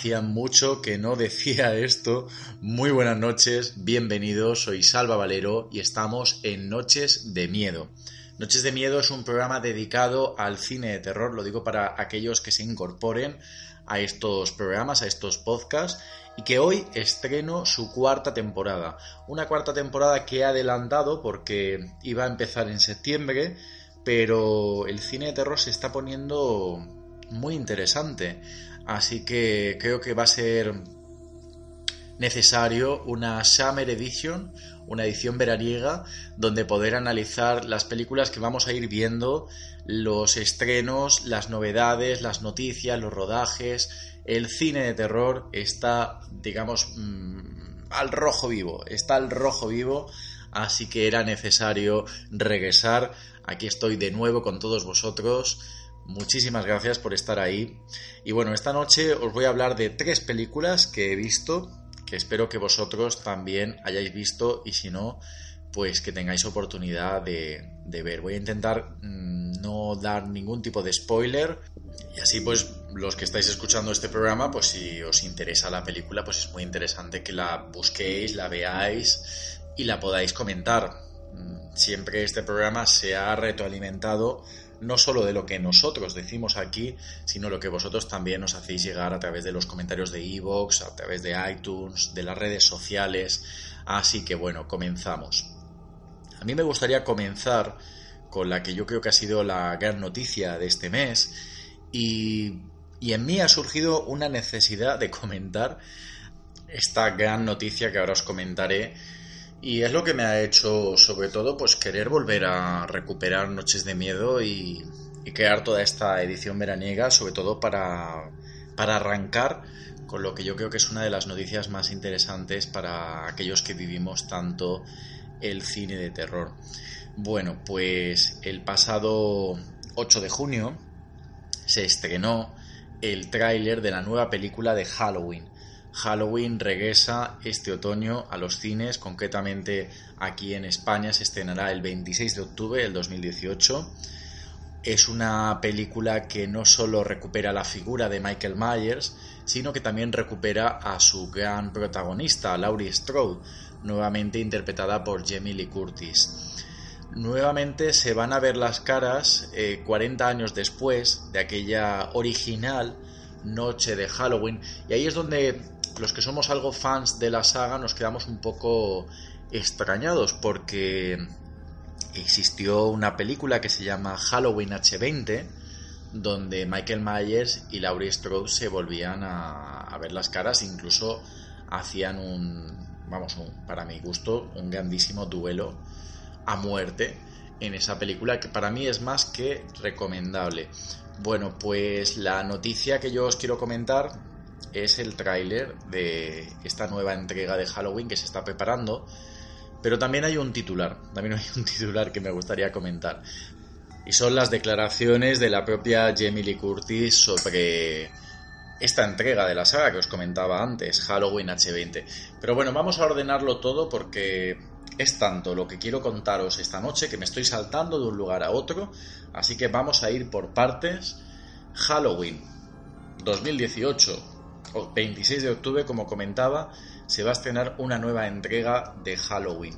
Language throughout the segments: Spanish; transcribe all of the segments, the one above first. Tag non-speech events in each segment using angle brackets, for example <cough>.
hacía mucho que no decía esto. Muy buenas noches, bienvenidos, soy Salva Valero y estamos en Noches de Miedo. Noches de Miedo es un programa dedicado al cine de terror, lo digo para aquellos que se incorporen a estos programas, a estos podcasts, y que hoy estreno su cuarta temporada. Una cuarta temporada que he adelantado porque iba a empezar en septiembre, pero el cine de terror se está poniendo muy interesante. Así que creo que va a ser necesario una Summer Edition, una edición veraniega, donde poder analizar las películas que vamos a ir viendo, los estrenos, las novedades, las noticias, los rodajes. El cine de terror está, digamos, mmm, al rojo vivo, está al rojo vivo, así que era necesario regresar. Aquí estoy de nuevo con todos vosotros. Muchísimas gracias por estar ahí. Y bueno, esta noche os voy a hablar de tres películas que he visto, que espero que vosotros también hayáis visto y si no, pues que tengáis oportunidad de, ver. Voy a intentar mmm, no dar ningún tipo de spoiler y así pues los que estáis escuchando este programa, pues si os interesa la película, pues es muy interesante que la busquéis, la veáis y la podáis comentar. Siempre este programa se ha retroalimentado no solo de lo que nosotros decimos aquí, sino lo que vosotros también nos hacéis llegar a través de los comentarios de iVoox, a través de iTunes, de las redes sociales. Así que bueno, comenzamos. A mí me gustaría comenzar con la que yo creo que ha sido la gran noticia de este mes y, y en mí ha surgido una necesidad de comentar esta gran noticia que ahora os comentaré y es lo que me ha hecho, sobre todo, pues querer volver a recuperar Noches de Miedo y, crear toda esta edición veraniega, sobre todo para, para arrancar con lo que yo creo que es una de las noticias más interesantes para aquellos que vivimos tanto el cine de terror. Bueno, pues el pasado 8 de junio se estrenó el tráiler de la nueva película de Halloween. Halloween regresa este otoño a los cines, concretamente aquí en España se estrenará el 26 de octubre del 2018. Es una película que no solo recupera la figura de Michael Myers, sino que también recupera a su gran protagonista, Laurie Strode, nuevamente interpretada por Jamie Lee Curtis. Nuevamente se van a ver las caras eh, 40 años después de aquella original noche de Halloween y ahí es donde los que somos algo fans de la saga nos quedamos un poco extrañados porque existió una película que se llama Halloween H20 donde Michael Myers y Laurie Strode se volvían a, a ver las caras incluso hacían un vamos un, para mi gusto un grandísimo duelo a muerte en esa película que para mí es más que recomendable. Bueno pues la noticia que yo os quiero comentar es el tráiler de esta nueva entrega de Halloween que se está preparando. Pero también hay un titular, también <laughs> hay un titular que me gustaría comentar. Y son las declaraciones de la propia Jamie Lee Curtis sobre esta entrega de la saga que os comentaba antes, Halloween H20. Pero bueno, vamos a ordenarlo todo porque es tanto lo que quiero contaros esta noche que me estoy saltando de un lugar a otro. Así que vamos a ir por partes. Halloween 2018 26 de octubre, como comentaba, se va a estrenar una nueva entrega de Halloween.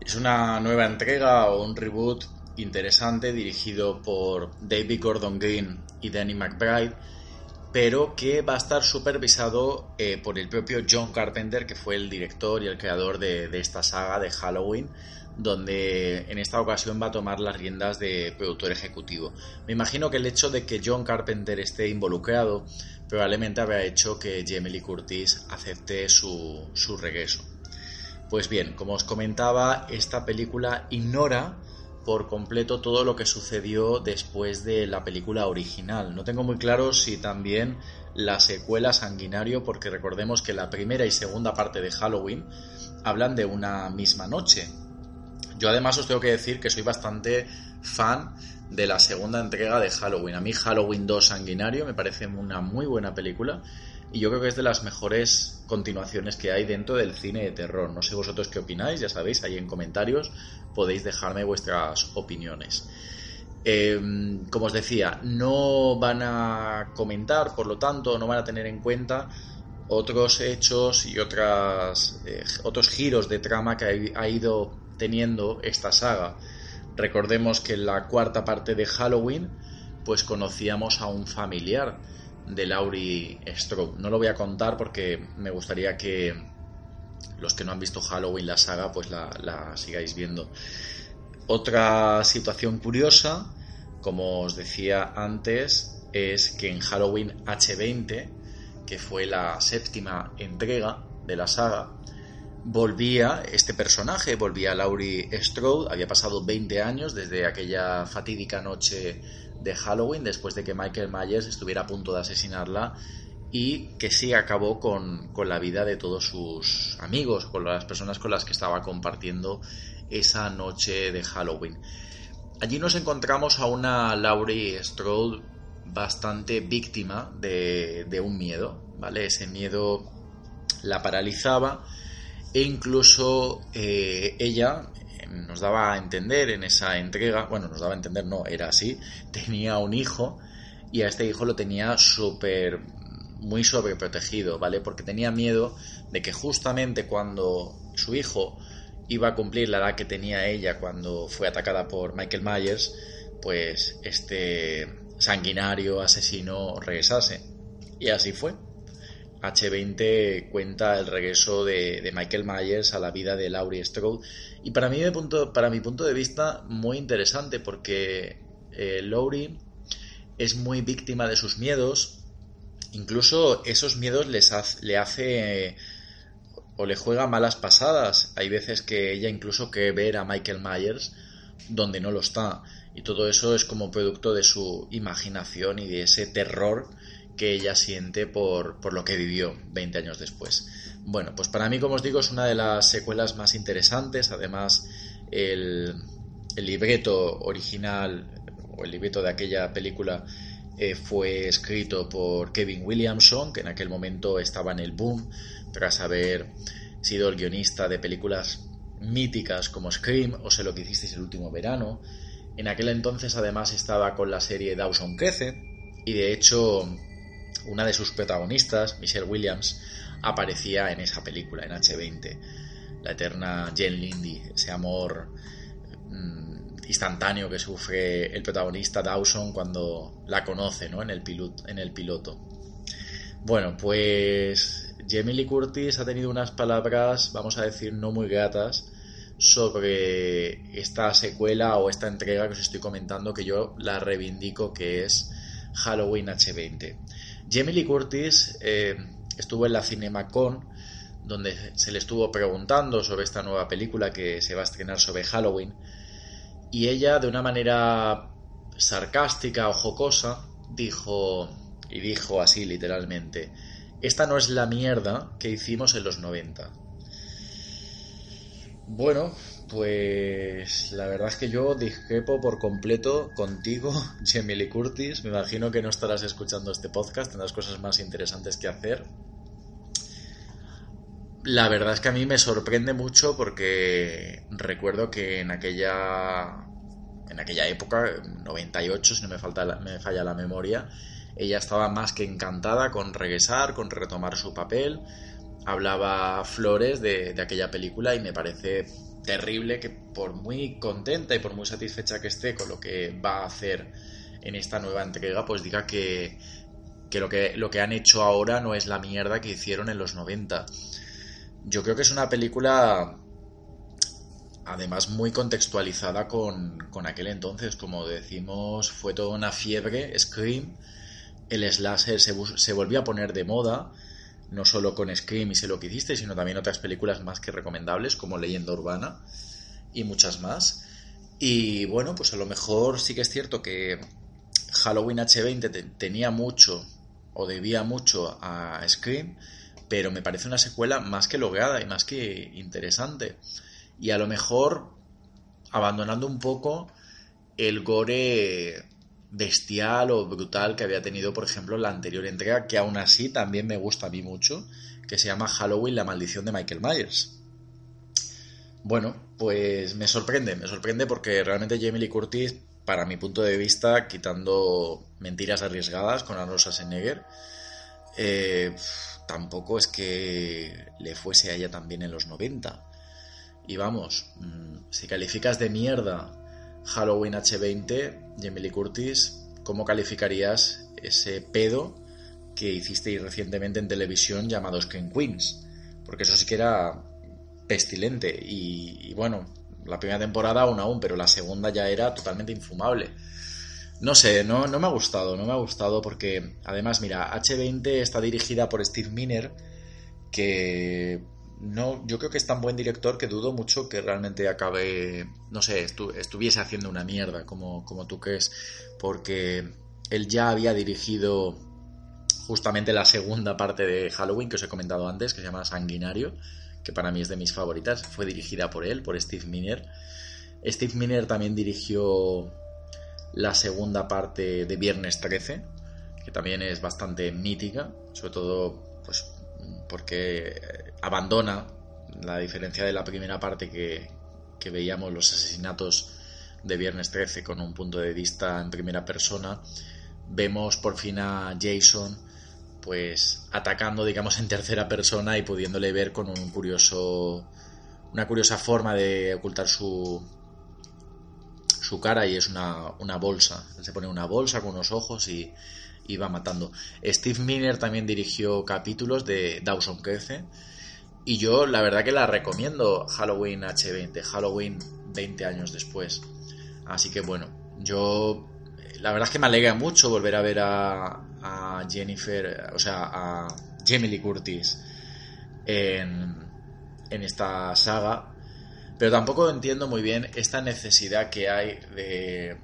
Es una nueva entrega o un reboot interesante dirigido por David Gordon Green y Danny McBride, pero que va a estar supervisado eh, por el propio John Carpenter, que fue el director y el creador de, de esta saga de Halloween, donde en esta ocasión va a tomar las riendas de productor ejecutivo. Me imagino que el hecho de que John Carpenter esté involucrado probablemente habrá hecho que Jamie Lee Curtis acepte su, su regreso. Pues bien, como os comentaba, esta película ignora por completo todo lo que sucedió después de la película original. No tengo muy claro si también la secuela Sanguinario, porque recordemos que la primera y segunda parte de Halloween hablan de una misma noche. Yo además os tengo que decir que soy bastante fan de la segunda entrega de Halloween. A mí Halloween 2 Sanguinario me parece una muy buena película y yo creo que es de las mejores continuaciones que hay dentro del cine de terror. No sé vosotros qué opináis, ya sabéis, ahí en comentarios podéis dejarme vuestras opiniones. Em, como os decía, no van a comentar, por lo tanto, no van a tener en cuenta otros hechos y otras, eh, otros giros de trama que ha ido teniendo esta saga. Recordemos que en la cuarta parte de Halloween, pues conocíamos a un familiar de Laurie Strode. No lo voy a contar porque me gustaría que los que no han visto Halloween la saga pues la, sigáis viendo. Otra situación curiosa, como os decía antes, es que en Halloween H20, que fue la séptima entrega de la saga, volvía este personaje, volvía Laurie Strode, había pasado 20 años desde aquella fatídica noche de Halloween después de que Michael Myers estuviera a punto de asesinarla y que sí acabó con, la vida de todos sus amigos, con las personas con las que estaba compartiendo esa noche de Halloween. Allí nos encontramos a una Laurie Strode bastante víctima de, de un miedo, ¿vale? Ese miedo la paralizaba e incluso eh, ella nos daba a entender en esa entrega, bueno, nos daba a entender, no, era así, tenía un hijo y a este hijo lo tenía súper, muy sobreprotegido, ¿vale? Porque tenía miedo de que justamente cuando su hijo iba a cumplir la edad que tenía ella cuando fue atacada por Michael Myers, pues este sanguinario asesino regresase. Y así fue. H20 cuenta el regreso de, Michael Myers a la vida de Laurie Strode y para mí, punto, para mi punto de vista, muy interesante porque eh, Laurie es muy víctima de sus miedos, incluso esos miedos les le hace o le juega malas pasadas. Hay veces que ella incluso que ver a Michael Myers donde no lo está. Y todo eso es como producto de su imaginación y de ese terror que ella siente por, por lo que vivió 20 años después. Bueno, pues para mí, como os digo, es una de las secuelas más interesantes. Además, el, libreto original o el libreto de aquella película eh, fue escrito por Kevin Williamson, que en aquel momento estaba en el boom, tras haber sido el guionista de películas míticas como Scream o Sé lo que hicisteis el último verano. En aquel entonces además estaba con la serie Dawson Crece y de hecho una de sus protagonistas, Michelle Williams, aparecía en esa película, en H20. La eterna Jen Lindy, ese amor mm, instantáneo que sufre el protagonista Dawson cuando la conoce ¿no? en, el piloto, en el piloto. Bueno, pues Jamie Lee Curtis ha tenido unas palabras, vamos a decir, no muy gratas sobre esta secuela o esta entrega que os estoy comentando que yo la reivindico que es Halloween H20. Jamie Lee Curtis eh, estuvo en la CinemaCon, donde se le estuvo preguntando sobre esta nueva película que se va a estrenar sobre Halloween, y ella, de una manera sarcástica o jocosa, dijo, y dijo así literalmente, esta no es la mierda que hicimos en los 90. Bueno, pues la verdad es que yo discrepo por completo contigo, <laughs> Jamie Curtis. Me imagino que no estarás escuchando este podcast, tendrás cosas más interesantes que hacer. La verdad es que a mí me sorprende mucho porque recuerdo que en aquella en aquella época, 98, si no me, falta me falla la memoria, ella estaba más que encantada con regresar, con retomar su papel. Hablaba flores de, de aquella película y me parece terrible que por muy contenta y por muy satisfecha que esté con lo que va a hacer en esta nueva entrega, pues diga que, lo, que lo que han hecho ahora no es la mierda que hicieron en los 90. Yo creo que es una película además muy contextualizada con, con aquel entonces, como decimos, fue toda una fiebre, Scream, el slasher se, se volvió a poner de moda, no solo con Scream y sé lo que hiciste, sino también otras películas más que recomendables como Leyenda Urbana y muchas más. Y bueno, pues a lo mejor sí que es cierto que Halloween H20 tenía mucho o debía mucho a Scream, pero me parece una secuela más que lograda y más que interesante. Y a lo mejor abandonando un poco el gore bestial o brutal que había tenido, por ejemplo, la anterior entrega, que aún así también me gusta a mí mucho, que se llama Halloween, la maldición de Michael Myers. Bueno, pues me sorprende, me sorprende porque realmente Jamie Lee Curtis, para mi punto de vista, quitando mentiras arriesgadas con Arnold Schwarzenegger, eh, tampoco es que le fuese a ella también en los 90. Y vamos, mm, si calificas de mierda Halloween H20, Jamie Curtis, ¿cómo calificarías ese pedo que hiciste recientemente en televisión llamado Screen Queens? Porque eso sí que era pestilente. Y, bueno, la primera temporada aún aún, pero la segunda ya era totalmente infumable. No sé, no, no me ha gustado, no me ha gustado porque además, mira, H20 está dirigida por Steve Miner, que no, yo creo que es tan buen director que dudo mucho que realmente acabe, no sé, estuviese haciendo una mierda como, como tú crees, porque él ya había dirigido justamente la segunda parte de Halloween que os he comentado antes, que se llama Sanguinario, que para mí es de mis favoritas, fue dirigida por él, por Steve Miner. Steve Miner también dirigió la segunda parte de Viernes 13, que también es bastante mítica, sobre todo pues porque abandona la diferencia de la primera parte que, que veíamos los asesinatos de Viernes 13 con un punto de vista en primera persona, vemos por fin a Jason pues atacando, digamos, en tercera persona y pudiéndole ver con un curioso, una curiosa forma de ocultar su, su cara y es una, una bolsa. Se pone una bolsa con unos ojos y, y va matando. Steve Miner también dirigió capítulos de Dawson Crece y yo la verdad que la recomiendo Halloween H20, Halloween 20 años después. Así que bueno, yo la verdad es que me alegra mucho volver a ver a, a Jennifer, o sea, a Jamie Lee Curtis en, en esta saga, pero tampoco entiendo muy bien esta necesidad que hay de,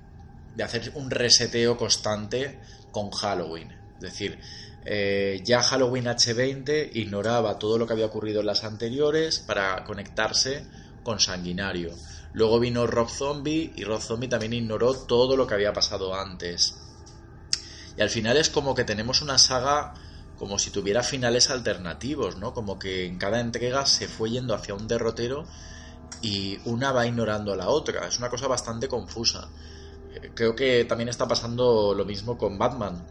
de hacer un reseteo constante con Halloween. Es decir, eh, ya Halloween H20 ignoraba todo lo que había ocurrido en las anteriores para conectarse con Sanguinario. Luego vino Rob Zombie y Rob Zombie también ignoró todo lo que había pasado antes. Y al final es como que tenemos una saga como si tuviera finales alternativos, ¿no? Como que en cada entrega se fue yendo hacia un derrotero y una va ignorando a la otra. Es una cosa bastante confusa. Creo que también está pasando lo mismo con Batman.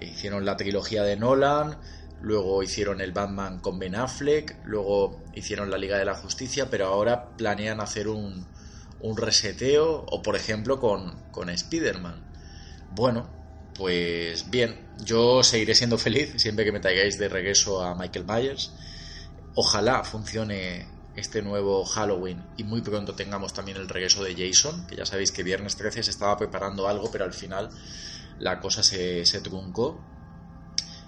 Hicieron la trilogía de Nolan, luego hicieron el Batman con Ben Affleck, luego hicieron la Liga de la Justicia, pero ahora planean hacer un, un reseteo o por ejemplo con, con Spider-Man. Bueno, pues bien, yo seguiré siendo <laughs> feliz siempre que me traigáis de regreso a Michael Myers. Ojalá funcione este nuevo Halloween y muy pronto tengamos también el regreso de Jason, que ya sabéis que viernes 13 se estaba preparando algo, pero al final la cosa se, se truncó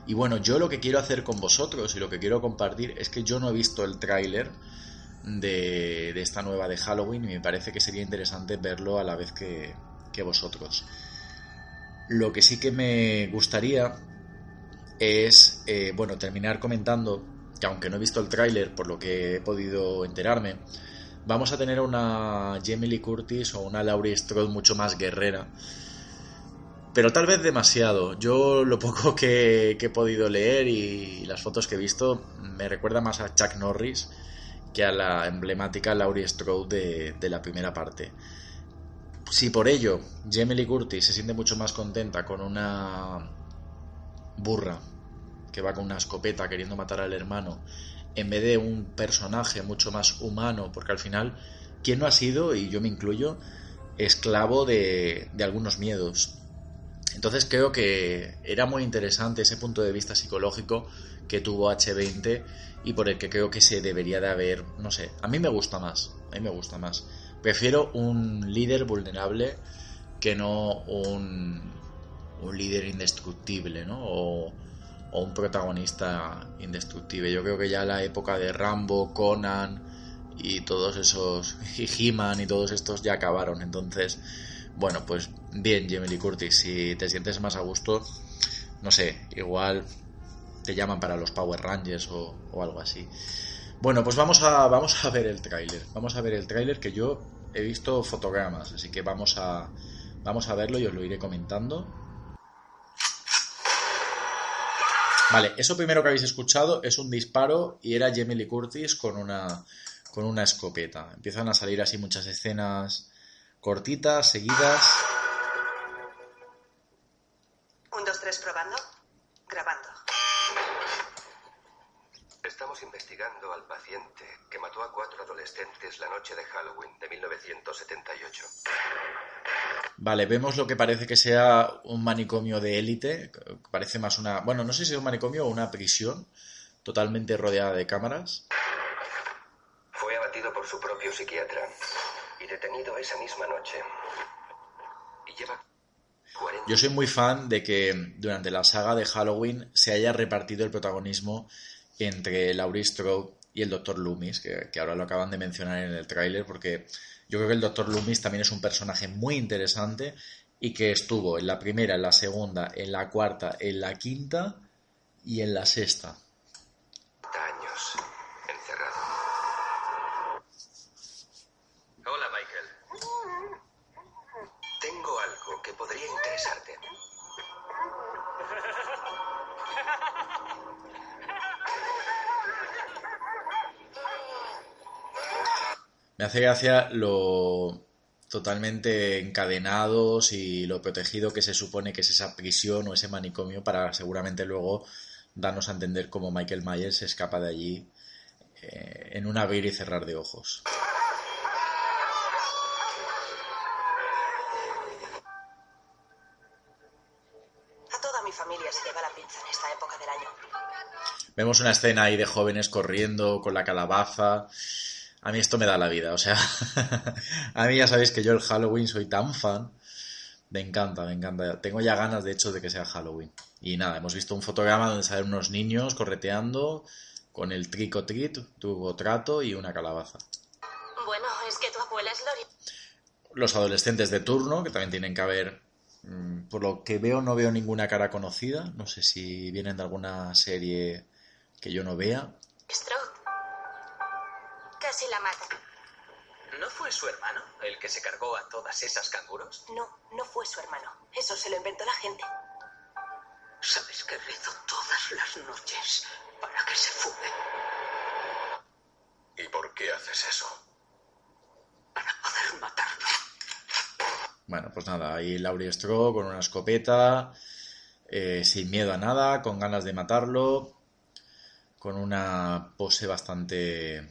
y bueno, yo lo que quiero hacer con vosotros y lo que quiero compartir es que yo no he visto el tráiler de, de, esta nueva de Halloween y me parece que sería interesante verlo a la vez que, que vosotros. Lo que sí que me gustaría es, eh, bueno, terminar comentando que aunque no he visto el tráiler, por lo que he podido enterarme, vamos a tener una Jamie Lee Curtis o una Laurie Strode mucho más guerrera pero tal vez demasiado. Yo lo poco que, he podido leer y las fotos que he visto me recuerda más a Chuck Norris que a la emblemática Laurie Strode de, la primera parte. Si por ello Jamie Lee Curtis se siente mucho más contenta con una burra que va con una escopeta queriendo matar al hermano, en vez de un personaje mucho más humano, porque al final, ¿quién no ha sido, y yo me incluyo, esclavo de, de algunos miedos? Entonces creo que era muy interesante ese punto de vista psicológico que tuvo H20 y por el que creo que se debería de haber, no sé, a mí me gusta más, a mí me gusta más. Prefiero un líder vulnerable que no un, un líder indestructible, ¿no? O, o un protagonista indestructible. Yo creo que ya la época de Rambo, Conan y todos esos <laughs> y He-Man y todos estos ya acabaron. Entonces, bueno, pues bien, Jamie Lee Curtis, si te sientes más a gusto, no sé, igual te llaman para los Power Rangers o, o algo así. Bueno, pues vamos a, vamos a ver el tráiler. Vamos a ver el tráiler que yo he visto fotogramas, así que vamos a, vamos a verlo y os lo iré comentando. Vale, eso primero que habéis escuchado es un disparo y era Jamie Lee Curtis con una, con una escopeta. Empiezan a salir así muchas escenas cortitas, seguidas. Un, dos, tres, probando. Grabando. Estamos investigando al paciente que mató a cuatro adolescentes la noche de Halloween de 1978. Vale, vemos lo que parece que sea un manicomio de élite. Parece más una. Bueno, no sé si es un manicomio o una prisión totalmente rodeada de cámaras. Fue abatido por su propio psiquiatra y detenido esa misma noche. Y lleva 40 Yo soy muy fan de que durante la saga de Halloween se haya repartido el protagonismo entre Laurie Strode y el Dr. Loomis, que, ahora lo acaban de mencionar en el tráiler, porque yo creo que el Dr. Loomis también es un personaje muy interesante y que estuvo en la primera, en la segunda, en la cuarta, en la quinta y en la sexta. Me hace gracia lo totalmente encadenados y lo protegido que se supone que es esa prisión o ese manicomio para seguramente luego darnos a entender cómo Michael Myers se escapa de allí eh, en un abrir y cerrar de ojos. Vemos una escena ahí de jóvenes corriendo con la calabaza. A mí esto me da la vida, o sea, <laughs> a mí ya sabéis que yo el Halloween soy tan fan. Me encanta, me encanta. Tengo ya ganas, de hecho, de que sea Halloween. Y nada, hemos visto un fotograma donde salen unos niños correteando con el trico trit, tubo trato y una calabaza. Bueno, es que tu abuela es Lori. Los adolescentes de turno, que también tienen que haber... mm, Por lo que veo, no veo ninguna cara conocida. No sé si vienen de alguna serie que yo no vea. Casi la mata. ¿No fue su hermano el que se cargó a todas esas canguros? No, no fue su hermano. Eso se lo inventó la gente. Sabes que rezo todas las noches para que se fume, ¿Y por qué haces eso? para poder matarlo. Bueno, pues nada, ahí Laurie Strode con una escopeta, eh, sin miedo a nada, con ganas de matarlo, con una pose bastante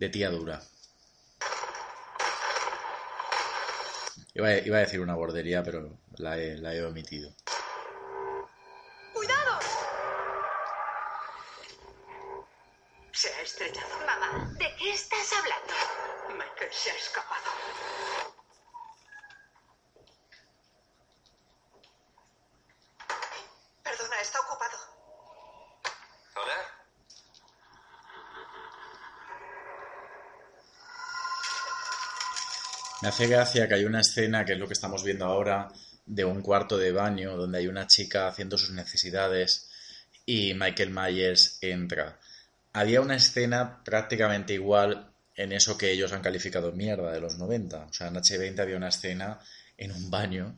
de tía dura. Iba a, iba a decir una bordería, pero la he, la he omitido. ¡Cuidado! Se ha estrellado. Mamá, ¿de qué estás hablando? Michael se ha escapado. Perdona, está ocupado. ¿Hola? Me hace gracia que hay una escena, que es lo que estamos viendo ahora, de un cuarto de baño donde hay una chica haciendo sus necesidades y Michael Myers entra. Había una escena prácticamente igual en eso que ellos han calificado mierda de los 90. O sea, en H20 había una escena en un baño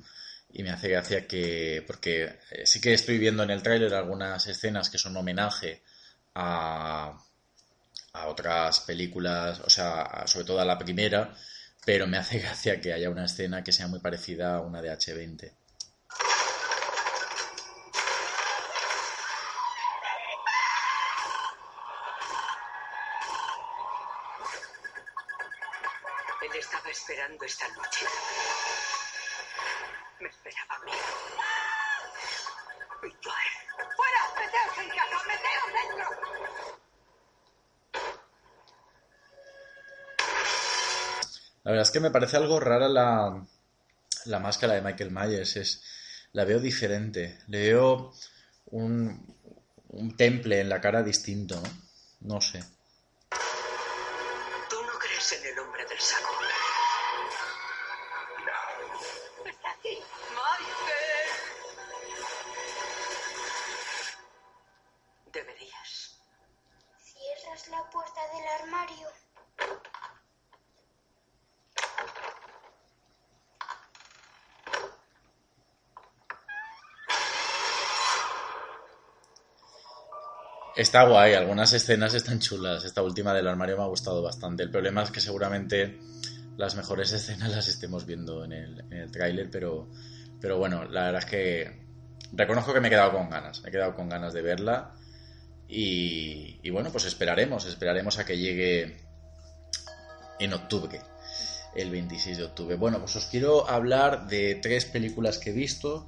y me hace gracia que, porque eh, sí que estoy viendo en el tráiler algunas escenas que son homenaje a, a otras películas, o sea, sobre todo a la primera, pero me hace <laughs> gracia que haya una escena que sea muy parecida a una de H20. Que me parece algo rara la, la máscara de Michael Myers. Es, la veo diferente. Le veo un, temple en la cara distinto, ¿no? No sé. Está guay, algunas escenas están chulas. Esta última del armario me ha gustado bastante. El problema es que seguramente las mejores <laughs> escenas las estemos viendo en el, en el tráiler, pero, pero bueno, la verdad es que reconozco que me he quedado con ganas. Me he quedado con ganas de verla. Y, y bueno, pues esperaremos, esperaremos a que llegue en octubre, el 26 de octubre. Bueno, pues os quiero hablar de tres películas que he visto.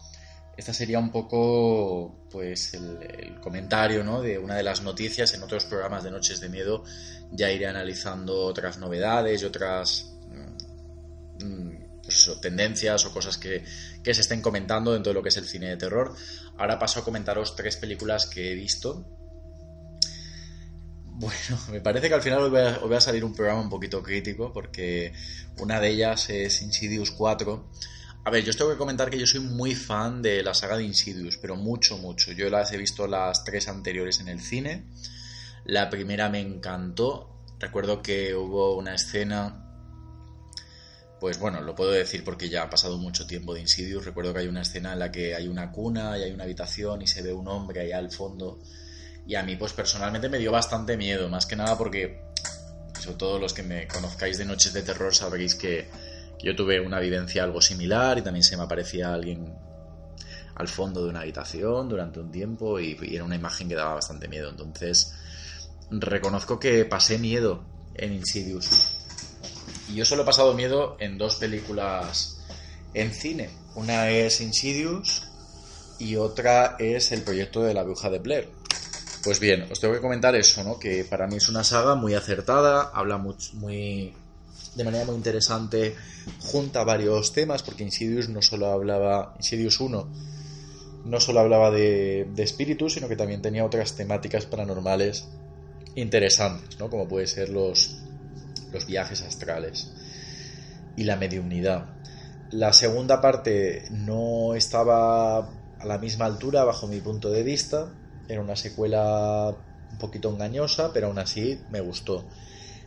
Esta sería un poco pues el, comentario ¿no? de una de las noticias. En otros programas de Noches de Miedo ya iré analizando otras novedades y otras mm, mm, pues tendencias o cosas que, que se estén comentando dentro de lo que es el cine de terror. Ahora paso a comentaros tres películas que he visto. Bueno, <laughs> me parece que al final os voy, a, os voy a salir un programa un poquito crítico porque una de ellas es Insidious 4. A ver, yo os tengo que comentar que yo soy muy fan de la saga de Insidious, pero mucho, mucho. Yo las he visto las tres anteriores en el cine. La primera me encantó. Recuerdo que hubo una escena pues bueno, lo puedo decir porque ya ha pasado mucho tiempo de Insidious. Recuerdo que hay una escena en la que hay una cuna y hay una habitación y se ve un hombre allá al fondo. Y a mí, pues personalmente me dio bastante miedo, más que nada porque, sobre todo los que me conozcáis de Noches de Terror, sabréis que yo tuve una vivencia algo similar y también se me aparecía alguien al fondo de una habitación durante un tiempo y, era una imagen que daba bastante miedo. Entonces, reconozco que pasé miedo en Insidious. Y yo solo he pasado miedo en dos películas en cine. Una es Insidious y otra es el proyecto de la bruja de Blair. Pues bien, os tengo que comentar eso, ¿no? Que para mí es una saga muy acertada, habla muy de manera muy interesante, junta varios temas, porque Insidious no solo hablaba, Insidious 1 no solo hablaba de, de espíritus, sino que también tenía otras temáticas paranormales interesantes, ¿no? Como puede ser los, los viajes astrales y la mediunidad. La segunda parte no estaba a la misma altura bajo mi punto de vista, era una secuela un poquito engañosa, pero aún así me gustó.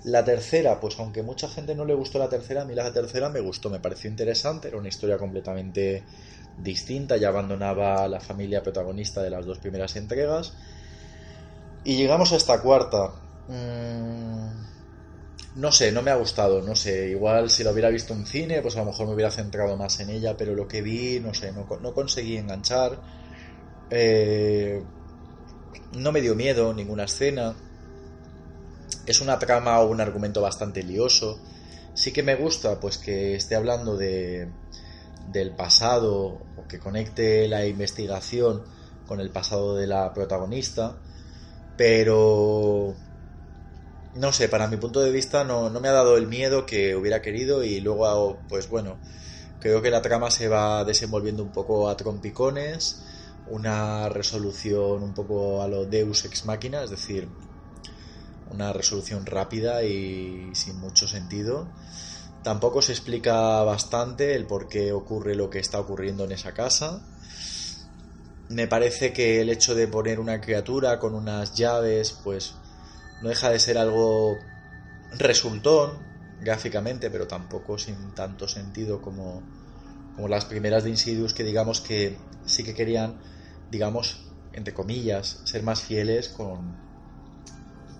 La tercera, pues aunque mucha gente no le gustó la tercera, a mí la tercera me gustó, me pareció interesante, era una historia completamente distinta, ya abandonaba a la familia protagonista de las dos primeras entregas. Y llegamos a esta cuarta. Mm, no sé, no me ha gustado, no sé, igual si lo hubiera visto en cine, pues a lo mejor me hubiera centrado más en ella, pero lo que vi, no sé, no, no conseguí enganchar. Eh, no me dio miedo ninguna escena. Es una trama o un argumento bastante lioso. Sí que me gusta pues que esté hablando de del pasado o que conecte la investigación con el pasado de la protagonista, pero no sé, para mi punto de vista no, no me ha dado el miedo que hubiera querido y luego pues bueno, creo que la trama se va desenvolviendo un poco a trompicones una resolución un poco a lo Deus ex machina, es decir, una resolución rápida y sin mucho sentido. Tampoco se explica bastante el por qué ocurre lo que está ocurriendo en esa casa. Me parece que el hecho de poner una criatura con unas llaves, pues no deja de ser algo resultón gráficamente, pero tampoco sin tanto sentido como, como las primeras de Insidious, que digamos que sí que querían digamos, entre comillas, ser más fieles con,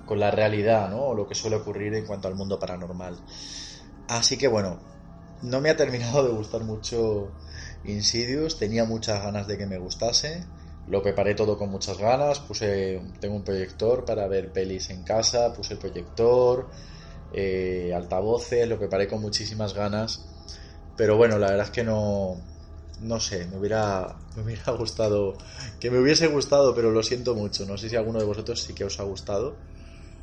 con la realidad, ¿no? O lo que suele ocurrir en cuanto al mundo paranormal. Así que bueno, no me ha terminado de gustar mucho Insidious, tenía muchas ganas de que me gustase. Lo preparé todo con muchas ganas, puse, tengo un proyector para ver pelis en casa, puse el proyector, eh, altavoces, lo preparé con muchísimas ganas. Pero bueno, la verdad es que no, no sé, me hubiera, me hubiera gustado, que me hubiese gustado, pero lo siento mucho. No sé si alguno de vosotros sí que os ha gustado.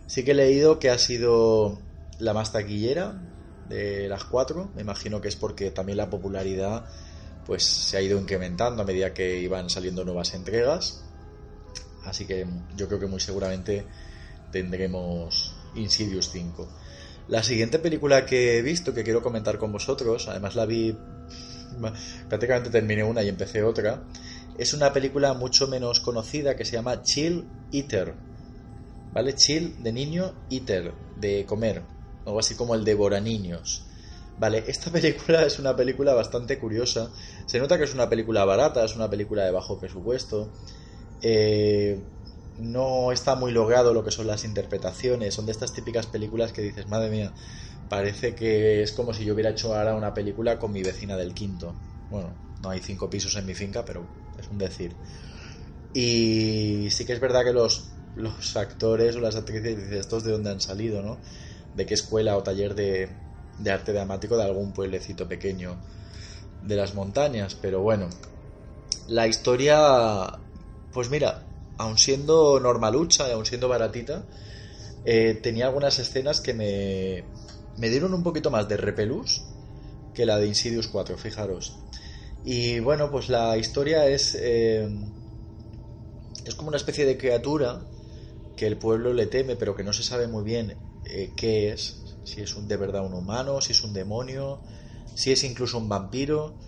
Sí que he leído que ha sido la más taquillera de las cuatro. Me imagino que es porque también la popularidad pues se ha ido incrementando a medida que iban saliendo nuevas entregas. Así que yo creo que muy seguramente tendremos Insidious 5. La siguiente película que he visto, que quiero comentar con vosotros, además la vi, <laughs> prácticamente terminé una y empecé otra, es una película mucho menos conocida que se llama Chill Eater. ¿Vale? Chill de niño, Eater, de comer. Algo así como el devora niños. Vale, esta <laughs> película es una película bastante curiosa. Se nota que es una película barata, es una película de bajo presupuesto. Eh, no está muy logrado lo que son las interpretaciones. Son de estas típicas películas que dices, madre mía, parece que es como si yo hubiera hecho ahora una película con mi vecina del quinto. Bueno, no hay cinco pisos en mi finca, pero es un decir. Y sí que es verdad que los, los actores o las actrices dicen, ¿estos de dónde han salido, no? ¿De qué escuela o taller de, de arte dramático de algún pueblecito pequeño de las montañas? Pero bueno, la historia, pues mira, aun siendo normalucha y aun siendo baratita, eh, tenía algunas escenas que me, me dieron un poquito más de repelús que la de Insidious 4, fijaros. Y bueno, pues la historia es. Eh, es como una especie de criatura que el pueblo le teme, pero que no se sabe muy bien eh, qué es. Si es un, de verdad un humano, si es un demonio, si es incluso un vampiro.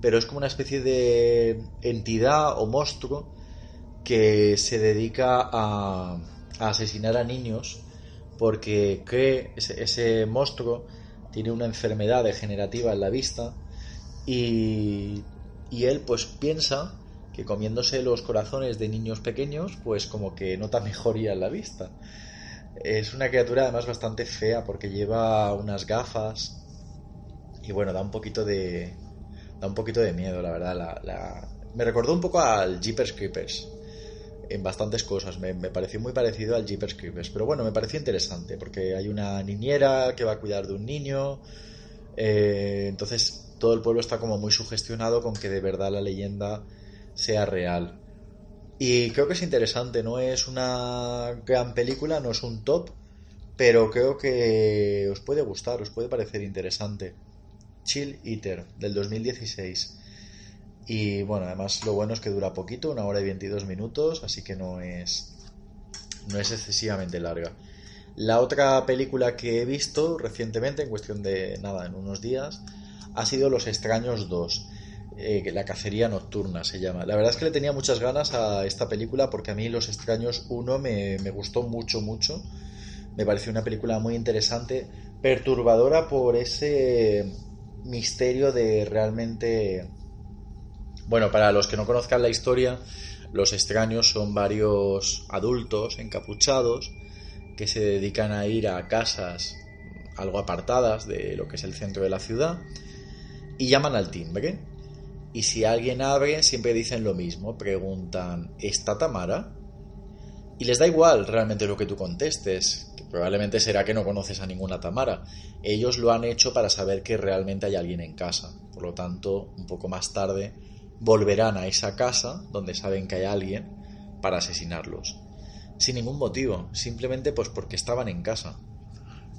Pero es como una especie de entidad o monstruo que se dedica a, asesinar a niños porque cree ese, ese, monstruo tiene una enfermedad degenerativa en la vista y, y él pues piensa que comiéndose los corazones de niños pequeños pues como que nota <laughs> mejoría en la vista. Es una criatura además bastante fea porque lleva unas gafas y bueno, da un poquito de da un poquito de miedo, la verdad. La, la... Me recordó un poco al Jeepers Creepers en bastantes cosas. Me, pareció muy parecido al Jeepers Creepers. Pero bueno, me pareció interesante porque hay una niñera que va a cuidar de un niño. Eh, entonces todo el pueblo está como muy sugestionado con que de verdad la leyenda sea real. Y creo que es interesante, no es una gran película, no es un top, pero creo que os puede gustar, os puede parecer interesante. Chill Eater, del 2016. Y bueno, además lo bueno es que dura poquito, una hora y 22 minutos, así que no es, no es excesivamente larga. La otra película que he visto recientemente, en cuestión de nada, en unos días, ha sido Los extraños 2. Eh, la cacería nocturna se llama. La verdad es que le tenía muchas ganas a esta película porque a mí Los extraños 1 me, me gustó mucho, mucho. Me pareció una película muy interesante, perturbadora por ese misterio de realmente bueno, para los que no conozcan la historia, los extraños son varios adultos encapuchados que se dedican a ir a casas algo apartadas de lo que es el centro de la ciudad y llaman al timbre. Y si alguien abre, siempre dicen lo mismo, preguntan, ¿está Tamara? Y les da igual realmente lo que tú contestes, que probablemente será que no conoces a ninguna Tamara. Ellos lo han hecho para saber que realmente hay alguien en casa. Por lo tanto, un poco más tarde volverán a esa casa donde saben que hay alguien para asesinarlos. Sin ningún motivo, simplemente pues porque estaban en casa.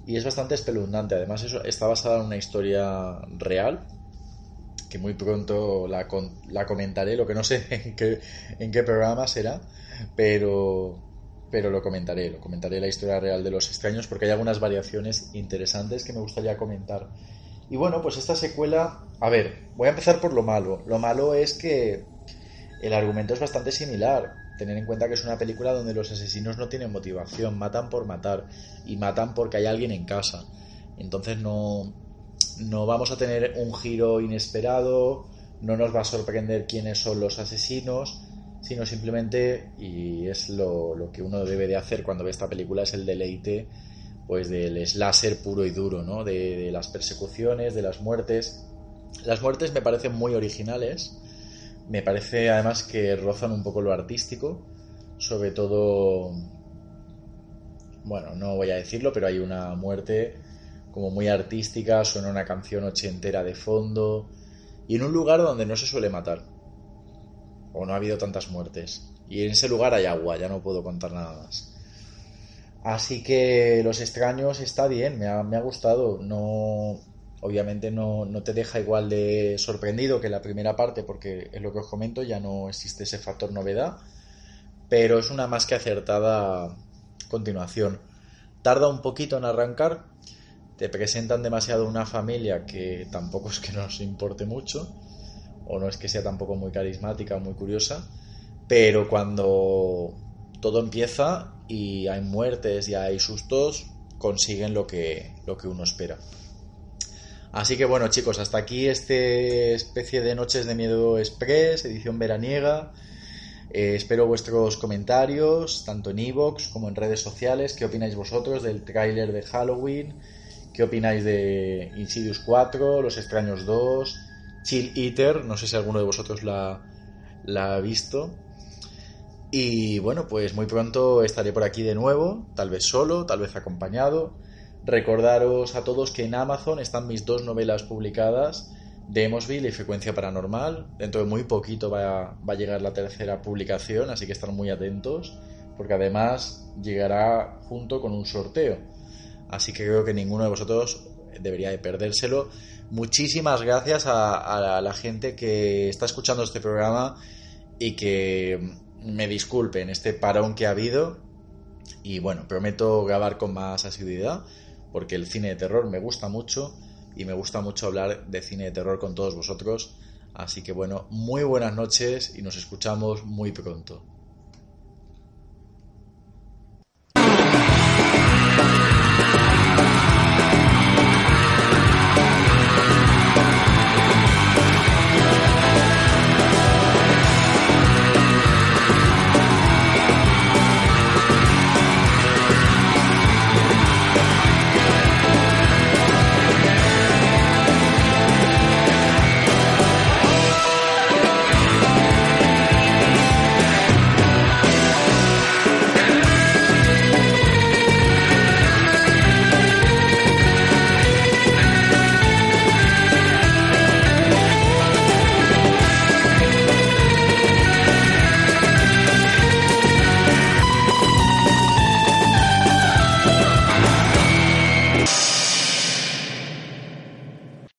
Y es bastante espeluznante. Además, eso está basada en una historia real. Que muy pronto la, la comentaré. Lo que no sé <laughs> en qué, en qué programa será. Pero, pero lo comentaré. Lo comentaré la historia real de los extraños. Porque hay algunas variaciones interesantes que me gustaría comentar. Y bueno, pues esta secuela, a ver, voy a empezar por lo malo. Lo malo es que el argumento es bastante similar. Tener en cuenta que es una película donde los asesinos no tienen motivación, matan por matar y matan porque hay alguien en casa. Entonces no, no vamos a tener un giro inesperado, no nos va a sorprender quiénes son los asesinos, sino simplemente, y es lo, lo que uno debe de hacer cuando ve esta película, es el deleite pues del slasher puro y duro, ¿no? De, las persecuciones, de las muertes. Las muertes me parecen muy originales. Me parece además que rozan un poco lo artístico. Sobre todo. Bueno, no voy a decirlo, pero hay una muerte como muy artística, suena una canción ochentera de fondo. Y en un lugar donde no se suele matar. O no ha habido tantas muertes. Y en ese lugar hay agua, ya no puedo contar nada más. Así que Los extraños está bien, me ha, gustado. No, obviamente no, no, te deja igual de sorprendido que la primera parte, porque es lo que os comento, ya no existe ese factor novedad. Pero es una más que acertada continuación. Tarda un poquito en arrancar, te presentan demasiado una familia que tampoco es que nos importe mucho, o no es que sea tampoco muy carismática o muy curiosa, pero cuando todo empieza y hay muertes y hay sustos, consiguen lo que, lo que uno espera. Así que bueno chicos, hasta aquí este especie de Noches de Miedo Express, edición veraniega. Eh, espero vuestros comentarios, tanto en iVoox como en redes sociales. ¿Qué opináis vosotros del tráiler de Halloween? ¿Qué opináis de Insidious 4, Los Extraños 2, Chill Eater? No sé si alguno de vosotros la, ha visto. Y bueno, pues muy pronto estaré por aquí de nuevo, tal vez solo, tal vez acompañado. Recordaros a todos que en Amazon están mis dos novelas publicadas, Demosville y Frecuencia Paranormal. Dentro de muy poquito va, va a llegar la tercera publicación, así que están muy atentos, porque además llegará junto con un sorteo. Así que creo que ninguno de vosotros debería de perdérselo. Muchísimas gracias a, a la gente que está escuchando este programa y que me disculpen este parón que ha habido. Y bueno, prometo grabar con más asiduidad porque el cine de terror me gusta mucho y me gusta mucho hablar de cine de terror con todos vosotros. Así que bueno, muy buenas noches y nos escuchamos muy pronto.